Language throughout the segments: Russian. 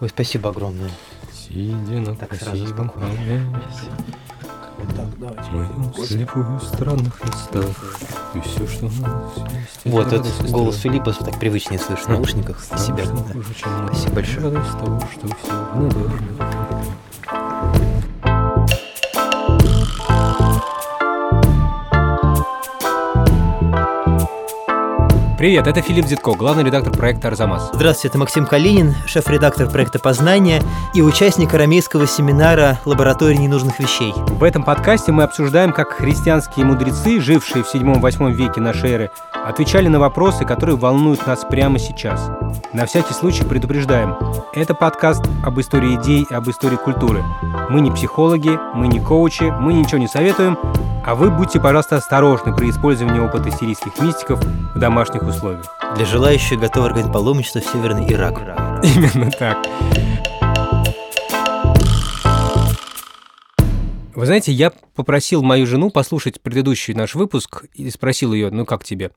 Ой, спасибо огромное. Сидя на Так, сразу спокойно. холме, Так, давайте. Слепую в странных местах, и все, что у нас есть, Вот, этот голос страх. Филиппа так привычнее слышно в наушниках Страх, себя. да. Спасибо большое. Радость того, что все надежно. Привет, это Филипп Зитко, главный редактор проекта «Арзамас». Здравствуйте, это Максим Калинин, шеф-редактор проекта «Познание» и участник арамейского семинара «Лаборатория ненужных вещей». В этом подкасте мы обсуждаем, как христианские мудрецы, жившие в 7-8 веке нашей эры, отвечали на вопросы, которые волнуют нас прямо сейчас. На всякий случай предупреждаем, это подкаст об истории идей и об истории культуры. Мы не психологи, мы не коучи, мы ничего не советуем, а вы будьте, пожалуйста, осторожны при использовании опыта сирийских мистиков в домашних условиях. Для желающих готовы организовать паломничество в Северный Ирак. Именно так. Вы знаете, я попросил мою жену послушать предыдущий наш выпуск и спросил ее, ну как тебе?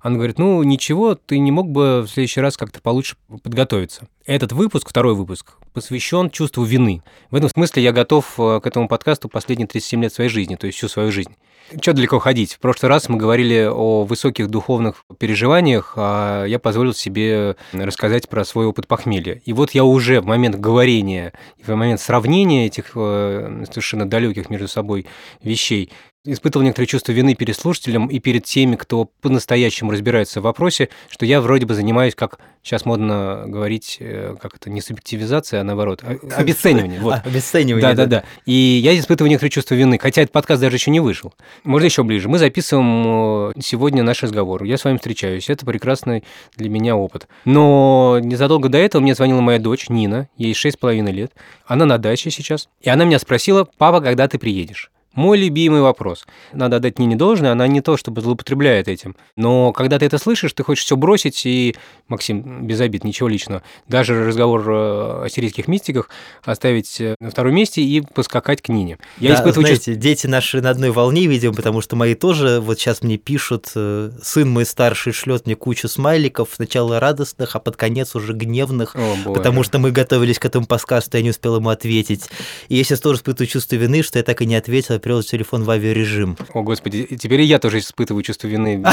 Она говорит, ну ничего, ты не мог бы в следующий раз как-то получше подготовиться. Этот выпуск, второй выпуск, посвящен чувству вины. В этом смысле я готов э, к этому подкасту последние 37 лет своей жизни, то есть всю свою жизнь. Что далеко ходить? В прошлый раз мы говорили о высоких духовных переживаниях, а я позволил себе рассказать про свой опыт похмелья. И вот я уже в момент говорения, в момент сравнения этих э, совершенно далеких между собой вещей испытывал некоторое чувство вины перед слушателем и перед теми, кто по-настоящему разбирается в вопросе, что я вроде бы занимаюсь, как сейчас модно говорить, э, как это, не субъективизация, а наоборот, а- обесценивание. Вот. А, обесценивание. Да, да, да. И я испытываю некоторое чувство вины, хотя этот подкаст даже еще не вышел. Можно еще ближе. Мы записываем сегодня наш разговор. Я с вами встречаюсь. Это прекрасный для меня опыт. Но незадолго до этого мне звонила моя дочь Нина, ей шесть с половиной лет. Она на даче сейчас. И она меня спросила, папа, когда ты приедешь? Мой любимый вопрос. Надо отдать Нине должное, она не то чтобы злоупотребляет этим. Но когда ты это слышишь, ты хочешь все бросить и, Максим, без обид, ничего личного, даже разговор э, о сирийских мистиках оставить э, на втором месте и поскакать к Нине. Я Да, испытываю чувство... знаете, дети наши на одной волне, видимо, потому что мои тоже вот сейчас мне пишут, э, сын мой старший шлет мне кучу смайликов, сначала радостных, а под конец уже гневных, О, боже. потому что мы готовились к этому подкасту, я не успел ему ответить. И я сейчас тоже испытываю чувство вины, что я так и не ответил, перевел телефон в авиарежим. О, Господи, теперь и я тоже испытываю чувство вины.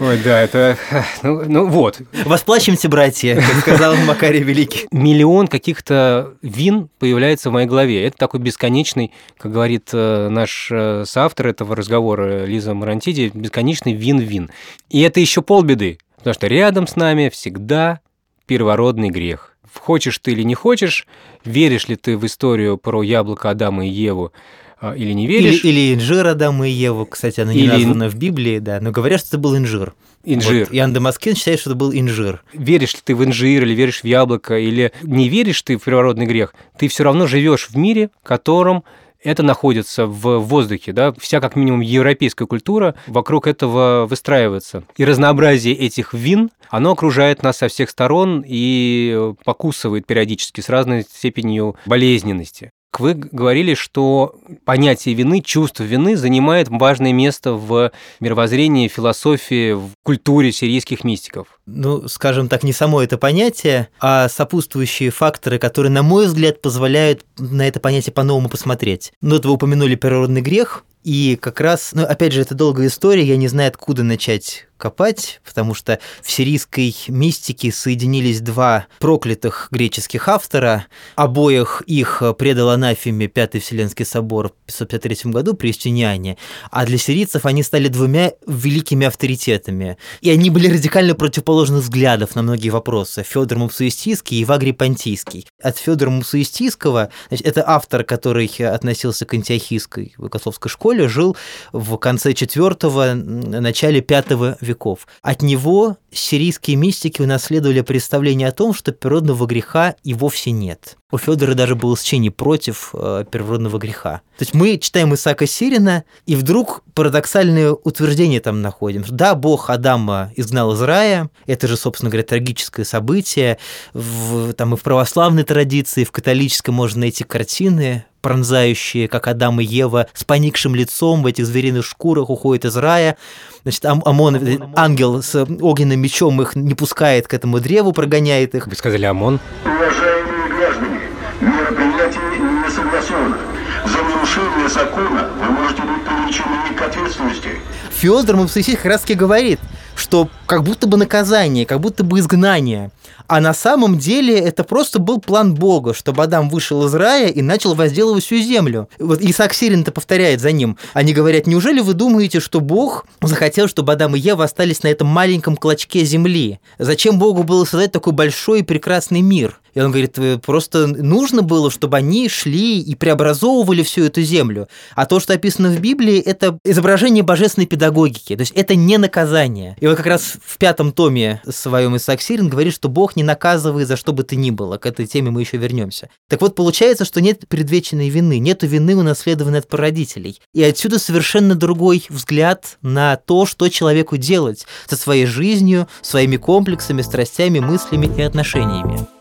Ой, да, это... Ну, ну вот, Восплачемся, братья, как сказал Макарий Великий. миллион каких-то вин появляется в моей голове. Это такой бесконечный, как говорит э, наш э, соавтор этого разговора Лиза Марантиди, бесконечный вин-вин. И это еще полбеды, потому что рядом с нами всегда первородный грех. Хочешь ты или не хочешь, веришь ли ты в историю про яблоко Адама и Еву а, или не Или, веришь, или инжир Адама и Еву, кстати, она не Или- названа в Библии, да, но говорят, что это был инжир. инжир. Вот Иоанн Дамаскин считает, что это был инжир. веришь ли ты в инжир, или веришь в яблоко, или не веришь ты в первородный грех, ты все равно живешь в мире, в котором это находится в воздухе, да, вся как минимум европейская культура вокруг этого выстраивается. И разнообразие этих вин, оно окружает нас со всех сторон и покусывает периодически с разной степенью болезненности. Вы говорили, что понятие вины, чувство вины занимает важное место в мировоззрении, философии, в культуре сирийских мистиков. ну, скажем так, не само это понятие, а сопутствующие факторы, которые, на мой взгляд, позволяют на это понятие по-новому посмотреть. Ну, вот вы упомянули природный грех, и как раз, ну, опять же, это долгая история, я не знаю, откуда начать копать, потому что в сирийской мистике соединились два проклятых греческих автора, обоих их предал анафеме Пятый Вселенский собор в 553 году при Юстиниане, а для сирийцев они стали двумя великими авторитетами. И они были радикально противоположных взглядов на многие вопросы. Федор Мусуистийский и Вагрий Понтийский. От Федора Мусуистийского, значит, это автор, который относился к антиохийской богословской школе, жил в конце IV, начале V веков. От него сирийские мистики унаследовали представление о том, что природного греха и вовсе нет. У Федора даже было сочинение против э, первородного греха. То есть мы читаем Исаака Сирина, и вдруг парадоксальное утверждение там находим. Да, Бог Адама изгнал из рая, это же, собственно говоря, трагическое событие. В, там и в православной традиции, и в католической можно найти картины пронзающие, как Адам и Ева, с поникшим лицом в этих звериных шкурах уходят из рая. Значит, Амон, э, ангел с огненным мечом их не пускает к этому древу, прогоняет их. Вы сказали Амон? Уважаемые граждане, мероприятие не согласовано. За нарушение закона вы можете быть привлечены к ответственности. Федор Мавсисий как раз таки говорит, что как будто бы наказание, как будто бы изгнание. А на самом деле это просто был план Бога, чтобы Адам вышел из рая и начал возделывать всю землю. Вот Исаак Сирин-то повторяет за ним. Они говорят, неужели вы думаете, что Бог захотел, чтобы Адам и Ева остались на этом маленьком клочке земли? Зачем Богу было создать такой большой и прекрасный мир? И он говорит, «Э, просто нужно было, чтобы они шли и преобразовывали всю эту землю. А то, что описано в Библии, это изображение божественной педагогики. То есть это не наказание. И вот как раз в пятом томе своем Исаак Сирин говорит, что Бог не наказывает за что бы то ни было. К этой теме мы еще вернемся. Так вот, получается, что нет предвеченной вины, нет вины, унаследованной от прародителей. И отсюда совершенно другой взгляд на то, что человеку делать со своей жизнью, своими комплексами, страстями, мыслями и отношениями.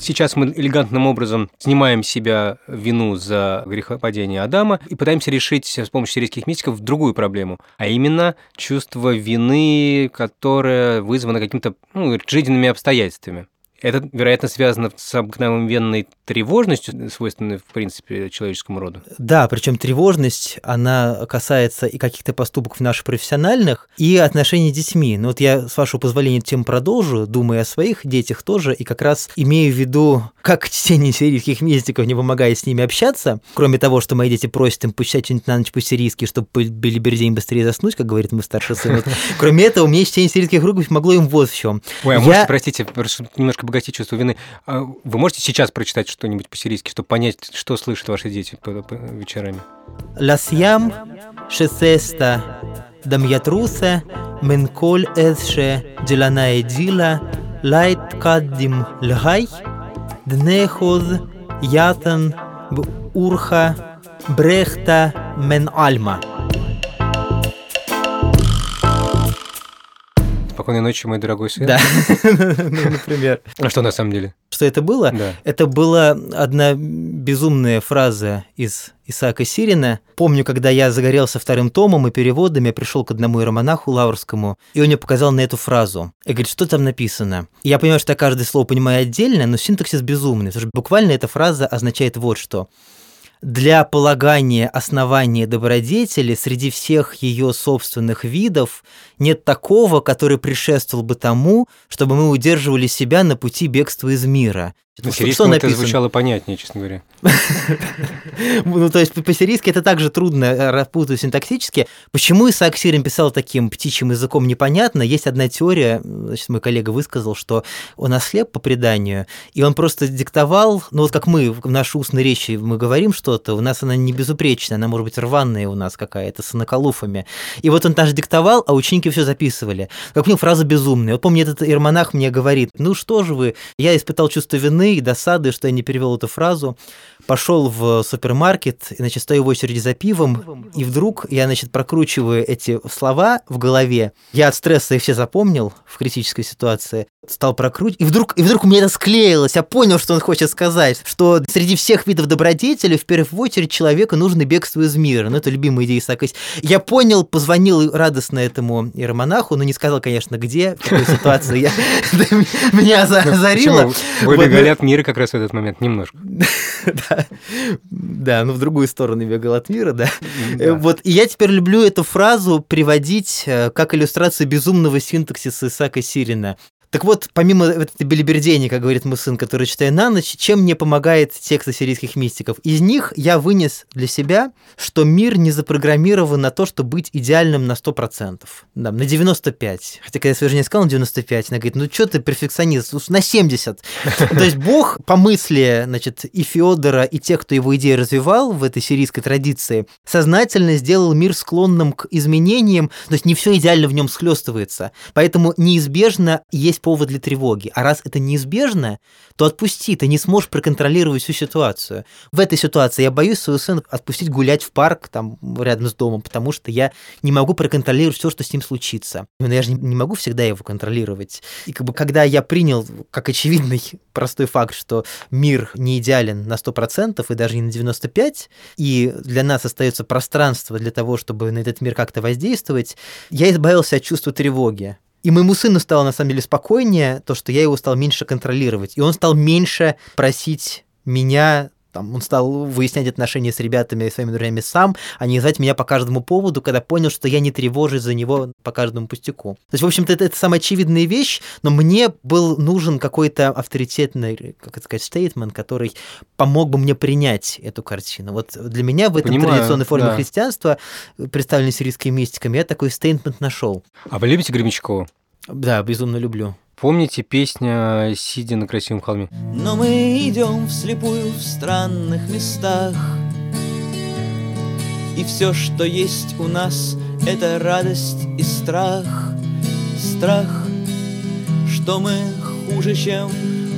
Сейчас мы элегантным образом снимаем себя вину за грехопадение Адама и пытаемся решить с помощью сирийских мистиков другую проблему, а именно чувство вины, которое вызвано какими-то ну, жизненными обстоятельствами. Это, вероятно, связано с обыкновенной тревожностью, свойственной, в принципе, человеческому роду. Да, причем тревожность, она касается и каких-то поступков наших профессиональных, и отношений с детьми. Но вот я, с вашего позволения, тему продолжу, думая о своих детях тоже, и как раз имею в виду, как чтение сирийских мистиков не помогает с ними общаться, кроме того, что мои дети просят им почитать что-нибудь на ночь по-сирийски, чтобы белибердень быстрее заснуть, как говорит мой старший сын. Кроме этого, мне чтение сирийских рукописей помогло им вот в чем. Ой, а можете, простите, немножко обогатить чувство вины. А вы можете сейчас прочитать что-нибудь по-сирийски, чтобы понять, что слышат ваши дети вечерами? Ласьям шесеста дамьятрусе менколь эсше дилана дила лайт каддим лгай днехоз ятан урха брехта мен альма. Спокойной ночи, мой дорогой сын. Да, ну, например. А что на самом деле? Что это было? Да. Это была одна безумная фраза из Исаака Сирина. Помню, когда я загорелся вторым томом и переводами, я пришел к одному иеромонаху лаврскому, и он мне показал на эту фразу. И говорит, что там написано? И я понимаю, что я каждое слово понимаю отдельно, но синтаксис безумный, потому что буквально эта фраза означает вот что – для полагания основания добродетели среди всех ее собственных видов нет такого, который предшествовал бы тому, чтобы мы удерживали себя на пути бегства из мира. Что это звучало понятнее, честно говоря. Ну, то есть по-сирийски это также трудно э, распутать синтаксически. Почему Исаак Сирин писал таким птичьим языком, непонятно. Есть одна теория, значит, мой коллега высказал, что он ослеп по преданию, и он просто диктовал, ну вот как мы в нашей устной речи мы говорим что-то, у нас она не безупречная, она может быть рваная у нас какая-то, с наколуфами. И вот он даже диктовал, а ученики все записывали. Как у него фраза безумная. Вот помню, этот ирмонах мне говорит, ну что же вы, я испытал чувство вины и досады, что я не перевел эту фразу пошел в супермаркет, и, значит, стою в очереди за пивом, и вдруг я, значит, прокручиваю эти слова в голове. Я от стресса их все запомнил в критической ситуации, стал прокручивать, и вдруг, и вдруг у меня это склеилось, я понял, что он хочет сказать, что среди всех видов добродетели в первую очередь человеку нужно бегство из мира. Ну, это любимая идея Исаака. Я понял, позвонил радостно этому иеромонаху, но не сказал, конечно, где, в какой ситуации я, меня озарило. Вы бегали от мира как раз в этот момент, немножко. Да. да, ну в другую сторону бегал от мира, да. да. Вот, и я теперь люблю эту фразу приводить э, как иллюстрацию безумного синтаксиса Исаака Сирина. Так вот, помимо этой белибердени, как говорит мой сын, который читаю на ночь, чем мне помогает текст сирийских мистиков? Из них я вынес для себя, что мир не запрограммирован на то, чтобы быть идеальным на 100%, да, на 95. Хотя, когда я своей жене сказал на 95, она говорит, ну что ты перфекционист, на 70. То есть Бог по мысли, значит, и Феодора, и тех, кто его идеи развивал в этой сирийской традиции, сознательно сделал мир склонным к изменениям, то есть не все идеально в нем схлестывается. Поэтому неизбежно есть есть повод для тревоги. А раз это неизбежно, то отпусти, ты не сможешь проконтролировать всю ситуацию. В этой ситуации я боюсь своего сына отпустить гулять в парк там рядом с домом, потому что я не могу проконтролировать все, что с ним случится. Но я же не могу всегда его контролировать. И как бы когда я принял как очевидный простой факт, что мир не идеален на 100% и даже не на 95%, и для нас остается пространство для того, чтобы на этот мир как-то воздействовать, я избавился от чувства тревоги. И моему сыну стало на самом деле спокойнее то, что я его стал меньше контролировать. И он стал меньше просить меня там, он стал выяснять отношения с ребятами и своими друзьями сам, а не звать меня по каждому поводу, когда понял, что я не тревожусь за него по каждому пустяку. То есть, в общем-то, это, это самая очевидная вещь, но мне был нужен какой-то авторитетный, как это сказать, стейтмент, который помог бы мне принять эту картину. Вот для меня в этом Понимаю, традиционной форме да. христианства, представленной сирийскими мистиками, я такой стейтмент нашел. А вы любите Гремячкова? Да, безумно люблю. Помните песня «Сидя на красивом холме»? Но мы идем вслепую в странных местах И все, что есть у нас, это радость и страх Страх, что мы хуже, чем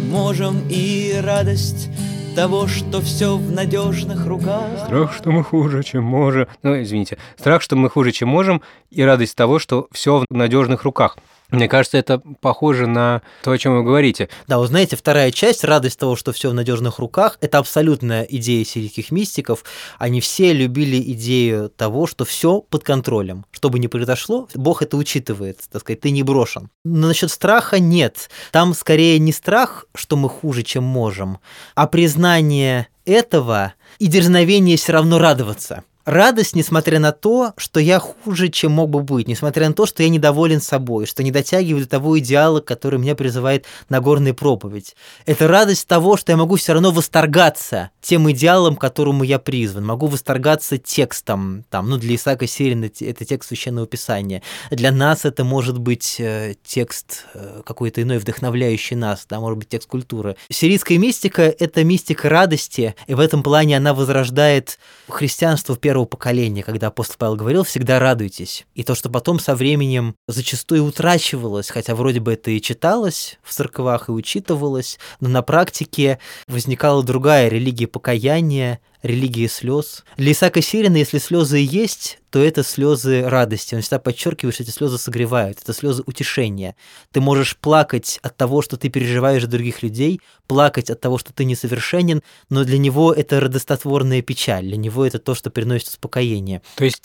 можем И радость того, что все в надежных руках Страх, что мы хуже, чем можем. Ну, извините. Страх, что мы хуже, чем можем, и радость того, что все в надежных руках. Мне кажется, это похоже на то, о чем вы говорите. Да, вы знаете, вторая часть, радость того, что все в надежных руках, это абсолютная идея сирийских мистиков. Они все любили идею того, что все под контролем. Что бы ни произошло, Бог это учитывает, так сказать, ты не брошен. Но насчет страха нет. Там скорее не страх, что мы хуже, чем можем, а признание этого и дерзновение все равно радоваться. Радость, несмотря на то, что я хуже, чем мог бы быть, несмотря на то, что я недоволен собой, что не дотягиваю до того идеала, который меня призывает Нагорная проповедь. Это радость того, что я могу все равно восторгаться тем идеалом, к которому я призван. Могу восторгаться текстом. Там, ну, для Исаака Сирина это текст Священного Писания. Для нас это может быть э, текст э, какой-то иной, вдохновляющий нас, да, может быть, текст культуры. Сирийская мистика – это мистика радости, и в этом плане она возрождает христианство в первую первого поколения, когда апостол Павел говорил, всегда радуйтесь. И то, что потом со временем зачастую утрачивалось, хотя вроде бы это и читалось в церквах и учитывалось, но на практике возникала другая религия покаяния, религии слез. Для Исаака Сирина, если слезы и есть, то это слезы радости. Он всегда подчеркивает, что эти слезы согревают, это слезы утешения. Ты можешь плакать от того, что ты переживаешь других людей, плакать от того, что ты несовершенен, но для него это радостотворная печаль, для него это то, что приносит успокоение. То есть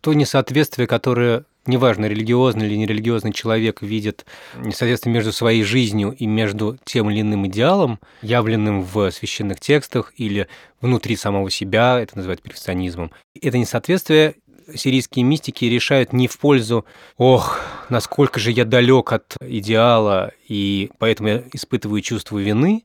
то несоответствие, которое неважно, религиозный или нерелигиозный человек видит несоответствие между своей жизнью и между тем или иным идеалом, явленным в священных текстах или внутри самого себя, это называют перфекционизмом. Это несоответствие сирийские мистики решают не в пользу «Ох, насколько же я далек от идеала, и поэтому я испытываю чувство вины»,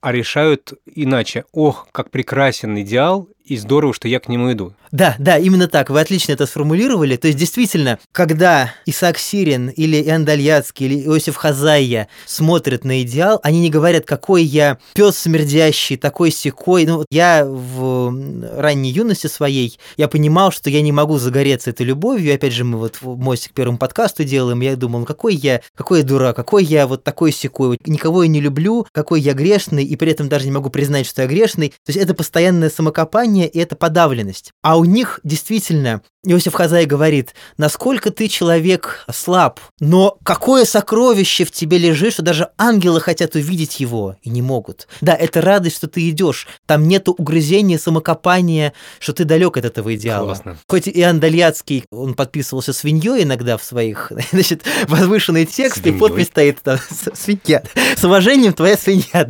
а решают иначе «Ох, как прекрасен идеал, и здорово, что я к нему иду». Да, да, именно так. Вы отлично это сформулировали. То есть, действительно, когда Исаак Сирин или Иоанн или Иосиф Хазайя смотрят на идеал, они не говорят, какой я пес смердящий, такой секой. Ну, я в ранней юности своей, я понимал, что я не могу загореться этой любовью. Опять же, мы вот мостик к первому подкасту делаем, я думал, какой я, какой я дурак, какой я вот такой секой, никого я не люблю, какой я грешный, и при этом даже не могу признать, что я грешный. То есть это постоянное самокопание и это подавленность. А у них действительно Иосиф Хазай говорит, насколько ты человек слаб, но какое сокровище в тебе лежит, что даже ангелы хотят увидеть его и не могут. Да, это радость, что ты идешь. Там нету угрызения, самокопания, что ты далек от этого идеала. Классно. Хоть Иоанн Дальяцкий, он подписывался свиньей иногда в своих, значит, возвышенные тексты, Свиньей. подпись стоит там, свинья. С уважением, твоя свинья.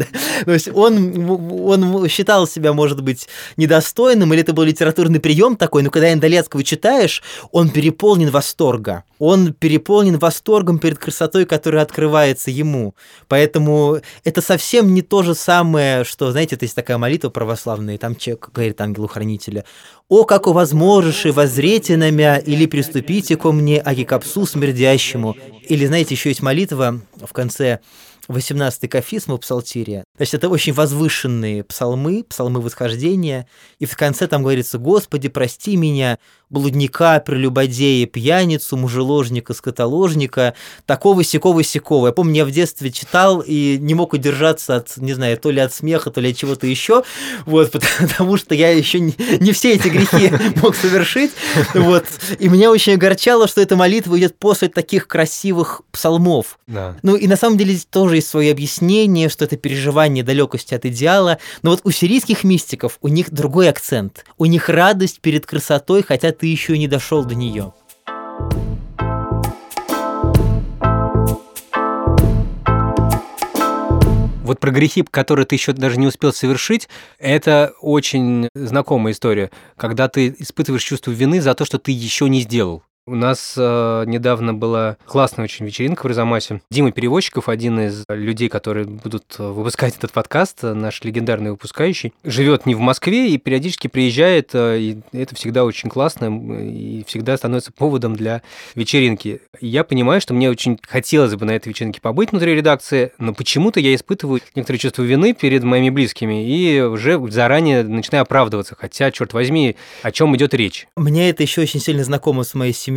То есть он, он считал себя, может быть, недостойным, или это был литературный прием такой, но когда Иоанн Дальяцкого читаешь, он переполнен восторга. Он переполнен восторгом перед красотой, которая открывается ему. Поэтому это совсем не то же самое, что, знаете, это есть такая молитва православная, там человек говорит ангелу-хранителя, «О, как возможешь и возрете на мя, или приступите ко мне, аки к псу смердящему». Или, знаете, еще есть молитва в конце se 18-й кафизм у псалтирия. Значит, это очень возвышенные псалмы, псалмы восхождения. И в конце там говорится «Господи, прости меня, блудника, прелюбодея, пьяницу, мужеложника, скотоложника, такого сякого сякого. Я помню, я в детстве читал и не мог удержаться от, не знаю, то ли от смеха, то ли от чего-то еще, вот, потому что я еще не, не все эти грехи мог совершить, вот. И меня очень огорчало, что эта молитва идет после таких красивых псалмов. Да. Ну и на самом деле здесь тоже есть свое объяснение, что это переживание далекости от идеала. Но вот у сирийских мистиков у них другой акцент. У них радость перед красотой, хотя ты еще не дошел до нее. Вот про грехи, которые ты еще даже не успел совершить, это очень знакомая история, когда ты испытываешь чувство вины за то, что ты еще не сделал. У нас э, недавно была классная очень вечеринка в Розамасе. Дима Перевозчиков, один из людей, которые будут выпускать этот подкаст, наш легендарный выпускающий, живет не в Москве и периодически приезжает, э, и это всегда очень классно и всегда становится поводом для вечеринки. Я понимаю, что мне очень хотелось бы на этой вечеринке побыть внутри редакции, но почему-то я испытываю некоторое чувство вины перед моими близкими и уже заранее начинаю оправдываться, хотя, черт возьми, о чем идет речь. Мне это еще очень сильно знакомо с моей семьей,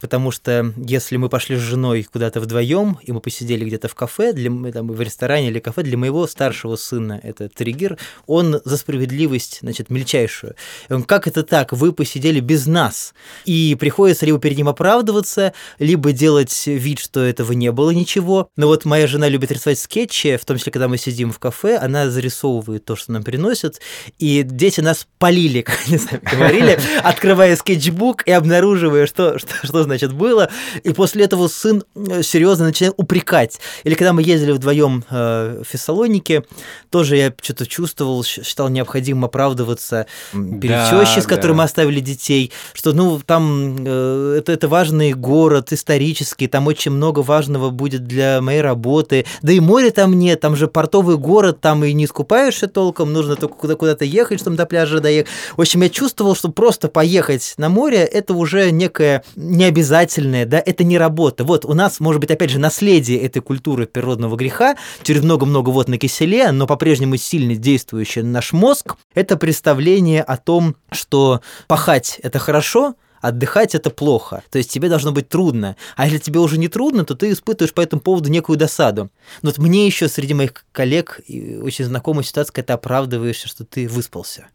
потому что если мы пошли с женой куда-то вдвоем, и мы посидели где-то в кафе, для, там, в ресторане или кафе, для моего старшего сына это триггер, он за справедливость, значит, мельчайшую. Он, как это так, вы посидели без нас? И приходится либо перед ним оправдываться, либо делать вид, что этого не было ничего. Но вот моя жена любит рисовать скетчи, в том числе, когда мы сидим в кафе, она зарисовывает то, что нам приносят, и дети нас полили, как они сами говорили, открывая скетчбук и обнаруживая, что что, что, что значит было. И после этого сын э, серьезно начинает упрекать. Или когда мы ездили вдвоем э, в Фессалоники, тоже я что-то чувствовал, считал необходимым оправдываться перед да, тещей, с которой да. мы оставили детей, что ну там э, это, это важный город, исторический, там очень много важного будет для моей работы. Да и моря там нет, там же портовый город, там и не искупаешься толком, нужно только куда- куда-то ехать, чтобы до пляжа доехать. В общем, я чувствовал, что просто поехать на море это уже некое такое необязательное, да, это не работа. Вот у нас, может быть, опять же, наследие этой культуры природного греха через много-много вот на киселе, но по-прежнему сильно действующий наш мозг, это представление о том, что пахать – это хорошо, отдыхать это плохо. То есть тебе должно быть трудно. А если тебе уже не трудно, то ты испытываешь по этому поводу некую досаду. Но вот мне еще среди моих коллег очень знакомая ситуация, когда ты оправдываешься, что ты выспался.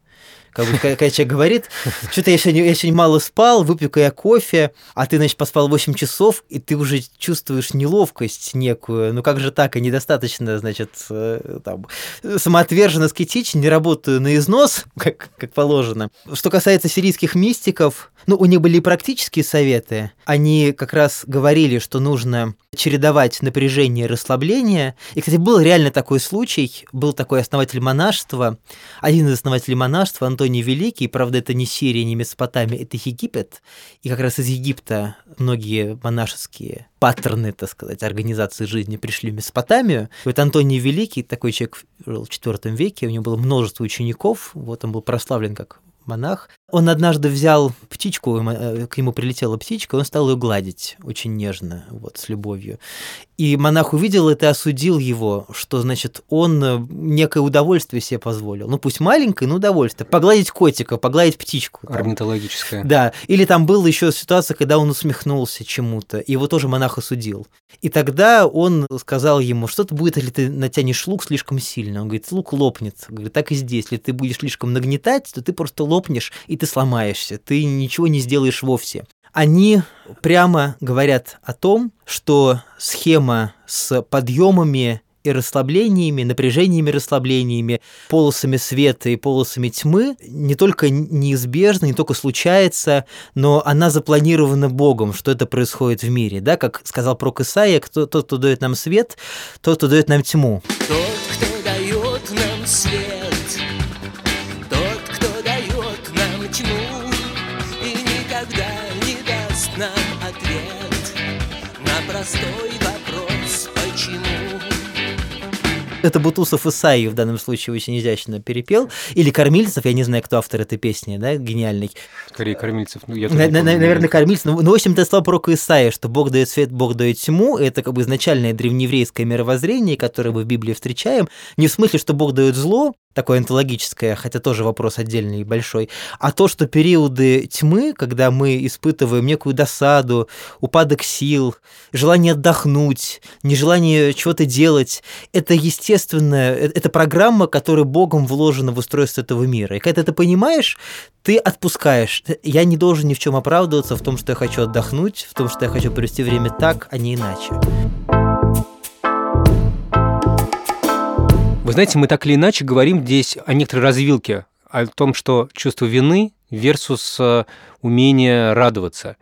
Как бы, когда человек говорит, что-то я сегодня, я сегодня мало спал, выпью-ка я кофе, а ты, значит, поспал 8 часов, и ты уже чувствуешь неловкость некую. Ну как же так, и недостаточно, значит, э, там, самоотверженно скетич, не работаю на износ, как, как положено. Что касается сирийских мистиков, ну, у них были практические советы. Они как раз говорили, что нужно чередовать напряжение и расслабление. И, кстати, был реально такой случай. Был такой основатель монашества, один из основателей монашества, Антоний Великий. Правда, это не Сирия, не Месопотамия, это Египет. И как раз из Египта многие монашеские паттерны, так сказать, организации жизни пришли в Месопотамию. Вот Антоний Великий, такой человек жил в IV веке, у него было множество учеников, вот он был прославлен как монах. Он однажды взял птичку, э, к нему прилетела птичка, он стал ее гладить очень нежно, вот, с любовью. И монах увидел это и осудил его, что, значит, он э, некое удовольствие себе позволил. Ну, пусть маленькое, но удовольствие. Погладить котика, погладить птичку. Там. Орнитологическое. Да. Или там была еще ситуация, когда он усмехнулся чему-то, и его тоже монах осудил. И тогда он сказал ему, что-то будет, если ты натянешь лук слишком сильно. Он говорит, лук лопнет. Он говорит, так и здесь. Если ты будешь слишком нагнетать, то ты просто лопнешь, и ты сломаешься. Ты ничего не сделаешь вовсе они прямо говорят о том, что схема с подъемами и расслаблениями, напряжениями, расслаблениями, полосами света и полосами тьмы не только неизбежна, не только случается, но она запланирована Богом, что это происходит в мире. Да? Как сказал пророк Исаия, кто, тот, кто дает нам свет, тот, кто дает нам тьму. Тот, кто дает нам свет, простой вопрос «Почему?». Это Бутусов Исаи в данном случае очень изящно перепел. Или Кормильцев, я не знаю, кто автор этой песни, да, гениальный. Скорее, кормильцев. Ну, я На- на- наверное, Кормильцев. Ну, в общем, это слова пророка Исаия, что Бог дает свет, Бог дает тьму. Это как бы изначальное древнееврейское мировоззрение, которое мы в Библии встречаем. Не в смысле, что Бог дает зло, такое онтологическое, хотя тоже вопрос отдельный и большой, а то, что периоды тьмы, когда мы испытываем некую досаду, упадок сил, желание отдохнуть, нежелание чего-то делать, это естественная, э- это программа, которая Богом вложена в устройство этого мира. И когда ты это понимаешь, ты отпускаешь. Я не должен ни в чем оправдываться в том, что я хочу отдохнуть, в том, что я хочу провести время так, а не иначе. Вы знаете, мы так или иначе говорим здесь о некоторой развилке, о том, что чувство вины versus э, умение радоваться.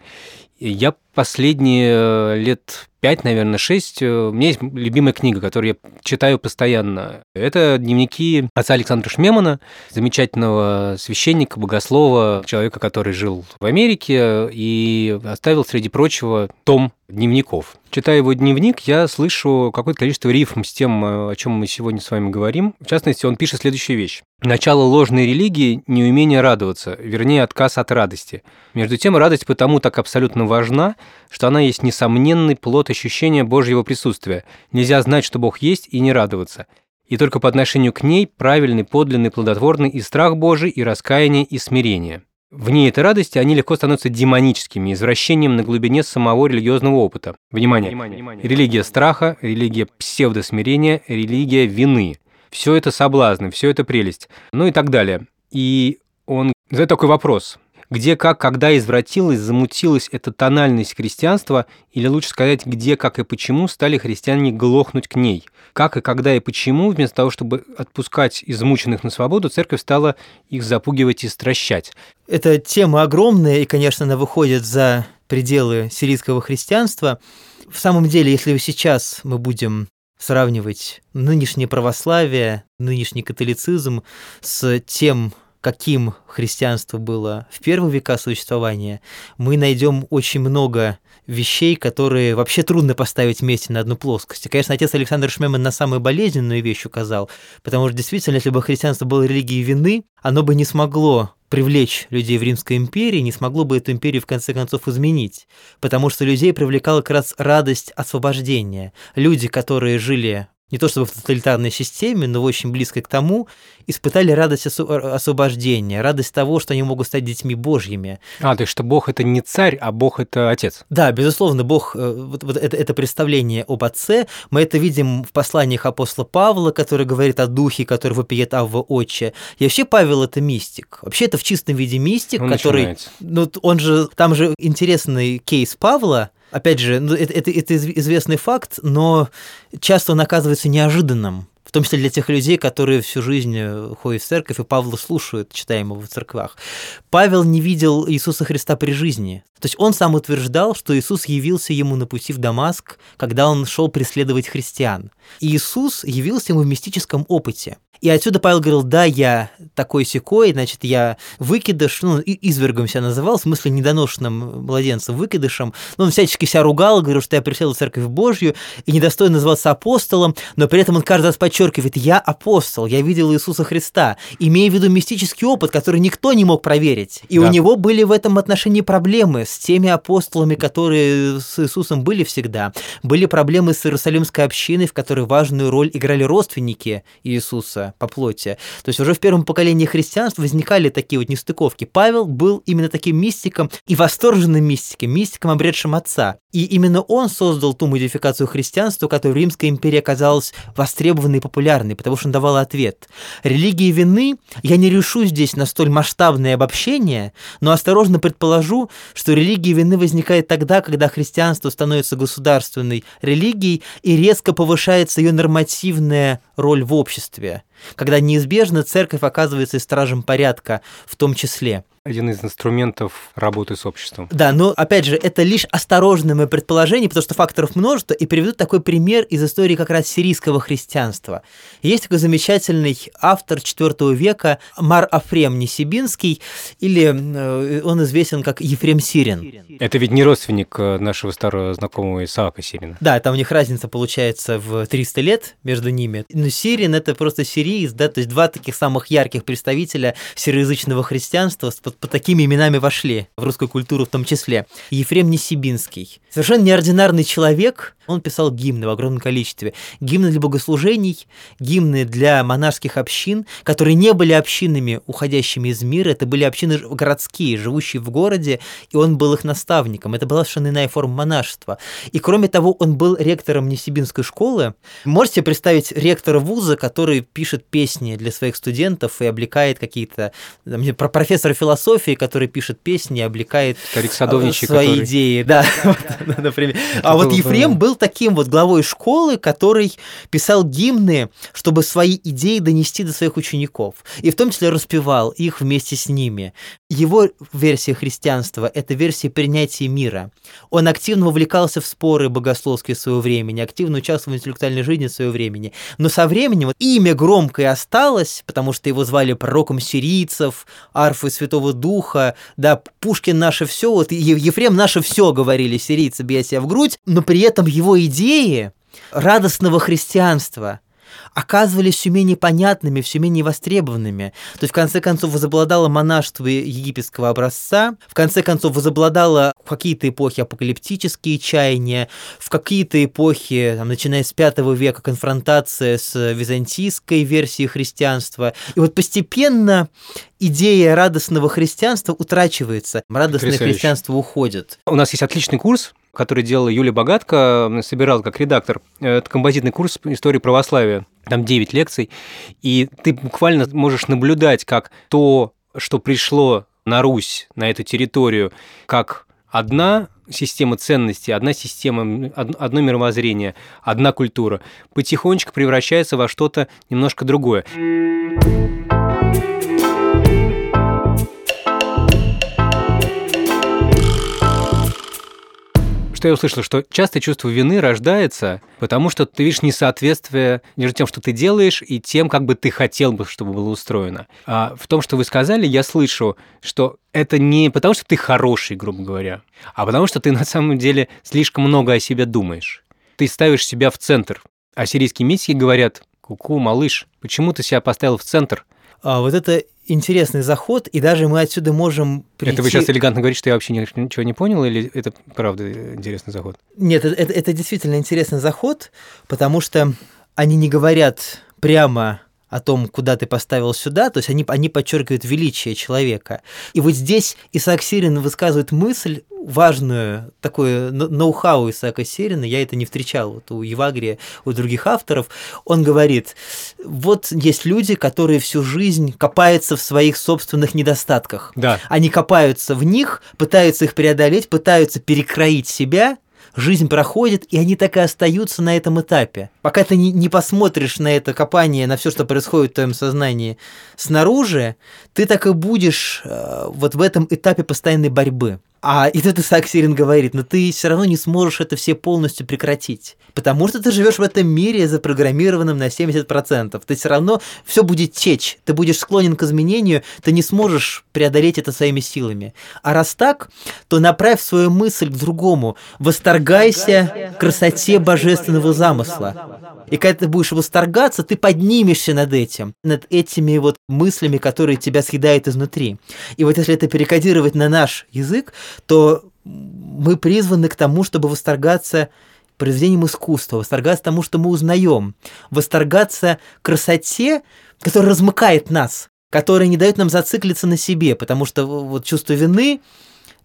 Я последние э, лет пять, наверное, шесть, э, у меня есть любимая книга, которую я читаю постоянно. Это дневники отца Александра Шмемана, замечательного священника, богослова, человека, который жил в Америке и оставил, среди прочего, том дневников. Читая его дневник, я слышу какое-то количество рифм с тем, э, о чем мы сегодня с вами говорим. В частности, он пишет следующую вещь. Начало ложной религии – неумение радоваться, вернее, отказ от радости. Между тем, радость потому так абсолютно важна, что она есть несомненный плод ощущения Божьего присутствия. Нельзя знать, что Бог есть, и не радоваться. И только по отношению к ней правильный, подлинный, плодотворный и страх Божий, и раскаяние, и смирение. Вне этой радости они легко становятся демоническими, извращением на глубине самого религиозного опыта. Внимание! Религия страха, религия псевдосмирения, религия вины. Все это соблазны, все это прелесть. Ну и так далее. И он задает такой вопрос. Где, как, когда извратилась, замутилась эта тональность христианства, или лучше сказать, где, как и почему стали христиане глохнуть к ней? Как и когда и почему, вместо того, чтобы отпускать измученных на свободу, церковь стала их запугивать и стращать? Эта тема огромная, и, конечно, она выходит за пределы сирийского христианства. В самом деле, если сейчас мы будем сравнивать нынешнее православие, нынешний католицизм с тем, каким христианство было в первые века существования, мы найдем очень много вещей, которые вообще трудно поставить вместе на одну плоскость. И, конечно, отец Александр Шмеман на самую болезненную вещь указал, потому что действительно, если бы христианство было религией вины, оно бы не смогло привлечь людей в Римской империи, не смогло бы эту империю в конце концов изменить, потому что людей привлекала как раз радость освобождения. Люди, которые жили не то чтобы в тоталитарной системе, но очень близко к тому, испытали радость освобождения, радость того, что они могут стать детьми Божьими. А, то есть, что Бог – это не царь, а Бог – это отец. Да, безусловно, Бог, э, вот, вот это, это представление об Отце, мы это видим в посланиях апостола Павла, который говорит о Духе, который вопиет Авва Отче. И вообще Павел – это мистик. Вообще это в чистом виде мистик, Он который... начинается. Ну, он же, там же интересный кейс Павла, Опять же, ну, это, это, это изв- известный факт, но часто он оказывается неожиданным. В том числе для тех людей, которые всю жизнь э, ходят в церковь и Павла слушают, читаемого в церквах. Павел не видел Иисуса Христа при жизни. То есть он сам утверждал, что Иисус явился ему на пути в Дамаск, когда он шел преследовать христиан. И Иисус явился ему в мистическом опыте. И отсюда Павел говорил, да, я такой секой, значит, я выкидыш, ну, извергом себя называл, в смысле недоношенным младенцем, выкидышем. Ну, он всячески себя ругал, говорил, что я в церковь Божью и недостойно называться апостолом, но при этом он каждый раз подчеркивает, я апостол, я видел Иисуса Христа, имея в виду мистический опыт, который никто не мог проверить. И Да. у него были в этом отношении проблемы с теми апостолами, которые с Иисусом были всегда. Были проблемы с Иерусалимской общиной, в которой важную роль играли родственники Иисуса по плоти. То есть уже в первом поколении христианства возникали такие вот нестыковки. Павел был именно таким мистиком и восторженным мистиком, мистиком, обретшим отца. И именно он создал ту модификацию христианства, которая в Римской империи оказалась востребованной и популярной, потому что он давал ответ. Религии вины, я не решу здесь на столь масштабное обобщение, но осторожно предположу, что религия вины возникает тогда, когда христианство становится государственной религией и резко повышается ее нормативная роль в обществе. Когда неизбежно церковь оказывается и стражем порядка в том числе. Один из инструментов работы с обществом. Да, но опять же, это лишь осторожное мое предположение, потому что факторов множество, и приведу такой пример из истории как раз сирийского христианства. Есть такой замечательный автор IV века Мар Афрем Несибинский, или э, он известен как Ефрем Сирин. Это ведь не родственник э, нашего старого знакомого Исаака Сирина. Да, там у них разница получается в 300 лет между ними. Но Сирин это просто сириец, да, то есть два таких самых ярких представителя сироязычного христианства с под, под такими именами вошли в русскую культуру в том числе. Ефрем Несибинский. Совершенно неординарный человек, он писал гимны в огромном количестве. Гимны для богослужений, гимны для монашеских общин, которые не были общинами, уходящими из мира, это были общины городские, живущие в городе, и он был их наставником. Это была совершенно иная форма монашества. И кроме того, он был ректором Несибинской школы. Можете представить ректора вуза, который пишет песни для своих студентов и облекает какие-то... Про профессора философии, который пишет песни и облекает Садовничий, свои который- идеи. Да, например. А вот Ефрем был таким вот главой школы, который писал гимны, чтобы свои идеи донести до своих учеников. И в том числе распевал их вместе с ними. Его версия христианства – это версия принятия мира. Он активно вовлекался в споры богословские своего времени, активно участвовал в интеллектуальной жизни своего времени. Но со временем вот имя громкое осталось, потому что его звали пророком сирийцев, арфой Святого Духа, да, Пушкин наше все, вот Ефрем наше все, говорили сирийцы, бья в грудь, но при этом его идеи радостного христианства оказывались все менее понятными, все менее востребованными. То есть, в конце концов, возобладало монашество египетского образца, в конце концов, возобладало в какие-то эпохи апокалиптические чаяния, в какие-то эпохи, там, начиная с V века, конфронтация с византийской версией христианства. И вот постепенно идея радостного христианства утрачивается, радостное Потрясающе. христианство уходит. У нас есть отличный курс, который делала Юлия Богатко, собирал как редактор. Это композитный курс истории православия. Там 9 лекций. И ты буквально можешь наблюдать, как то, что пришло на Русь, на эту территорию, как одна система ценностей, одна система, од- одно мировоззрение, одна культура, потихонечку превращается во что-то немножко другое. Что я услышал, что часто чувство вины рождается, потому что ты видишь несоответствие между тем, что ты делаешь, и тем, как бы ты хотел бы, чтобы было устроено. А в том, что вы сказали, я слышу, что это не потому, что ты хороший, грубо говоря, а потому, что ты на самом деле слишком много о себе думаешь. Ты ставишь себя в центр. А сирийские миссии говорят, куку, малыш, почему ты себя поставил в центр? А вот это интересный заход, и даже мы отсюда можем прийти... Это вы сейчас элегантно говорите, что я вообще ни- ничего не понял, или это правда интересный заход? Нет, это, это- это действительно интересный заход, потому что они не говорят прямо о том, куда ты поставил сюда, то есть они, они подчеркивают величие человека. И вот здесь Исаак Сирин высказывает мысль важную, такое но- ноу-хау Исаака Сирина, я это не встречал вот у Евагрия, у других авторов, он говорит, вот есть люди, которые всю жизнь копаются в своих собственных недостатках, Да. они копаются в них, пытаются их преодолеть, пытаются перекроить себя, жизнь проходит, и они так и остаются на этом этапе. Пока ты не, не посмотришь на это копание, на все, что происходит в твоем сознании снаружи, ты так и будешь э, вот в этом этапе постоянной борьбы. А и тут Исаак Сирин говорит, но ты все равно не сможешь это все полностью прекратить, потому что ты живешь в этом мире запрограммированном на 70%. Ты все равно все будет течь, ты будешь склонен к изменению, ты не сможешь преодолеть это своими силами. А раз так, то направь свою мысль к другому, восторгайся красоте божественного замысла. И когда ты будешь восторгаться, ты поднимешься над этим, над этими вот мыслями, которые тебя съедают изнутри. И вот если это перекодировать на наш язык, то мы призваны к тому, чтобы восторгаться произведением искусства, восторгаться тому, что мы узнаем, восторгаться красоте, которая размыкает нас, которая не дает нам зациклиться на себе, потому что вот чувство вины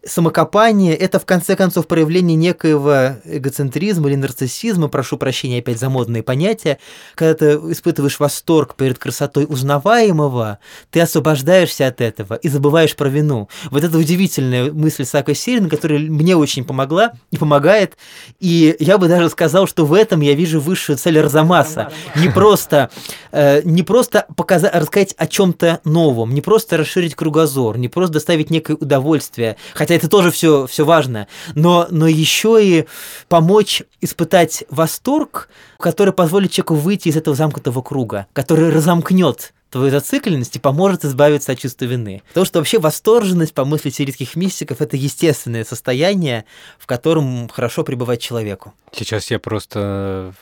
самокопание – это, в конце концов, проявление некоего эгоцентризма или нарциссизма, прошу прощения опять за модные понятия. Когда ты испытываешь восторг перед красотой узнаваемого, ты освобождаешься от этого и забываешь про вину. Вот это удивительная мысль Сака Сирина, которая мне очень помогла и помогает. И я бы даже сказал, что в этом я вижу высшую цель Арзамаса. Не просто, э, не просто показать, рассказать о чем-то новом, не просто расширить кругозор, не просто доставить некое удовольствие, хотя это тоже все, все важно, но, но еще и помочь испытать восторг, который позволит человеку выйти из этого замкнутого круга, который разомкнет твою зацикленность и поможет избавиться от чувства вины. Потому что вообще восторженность, по мысли сирийских мистиков, это естественное состояние, в котором хорошо пребывать человеку. Сейчас я просто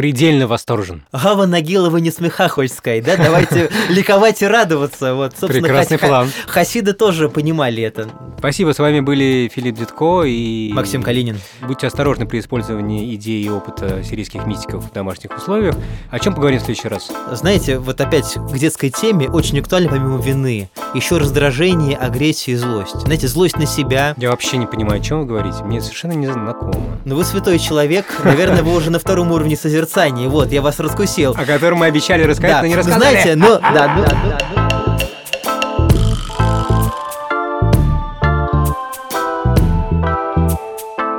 предельно восторжен. Гава Нагилова не смеха, хочешь сказать, да? Давайте ликовать и радоваться. Вот, собственно, Прекрасный хас... план. Хасиды тоже понимали это. Спасибо, с вами были Филипп Дедко и... Максим Калинин. Будьте осторожны при использовании идей и опыта сирийских мистиков в домашних условиях. О чем поговорим в следующий раз? Знаете, вот опять к детской теме очень актуально помимо вины. Еще раздражение, агрессия и злость. Знаете, злость на себя. Я вообще не понимаю, о чем вы говорите. Мне совершенно не знакомо. Ну вы святой человек. Наверное, вы уже на втором уровне созерцания созерцании. Вот, я вас раскусил. О котором мы обещали рассказать, да. но не рассказали. Знаете, но... Да, ну, да,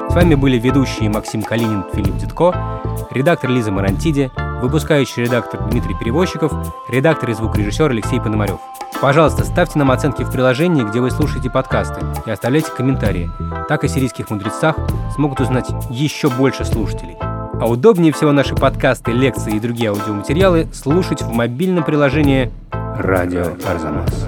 С вами были ведущие Максим Калинин, Филипп Дедко, редактор Лиза Марантиди, выпускающий редактор Дмитрий Перевозчиков, редактор и звукорежиссер Алексей Пономарев. Пожалуйста, ставьте нам оценки в приложении, где вы слушаете подкасты, и оставляйте комментарии. Так о сирийских мудрецах смогут узнать еще больше слушателей. А удобнее всего наши подкасты, лекции и другие аудиоматериалы слушать в мобильном приложении «Радио Арзамас».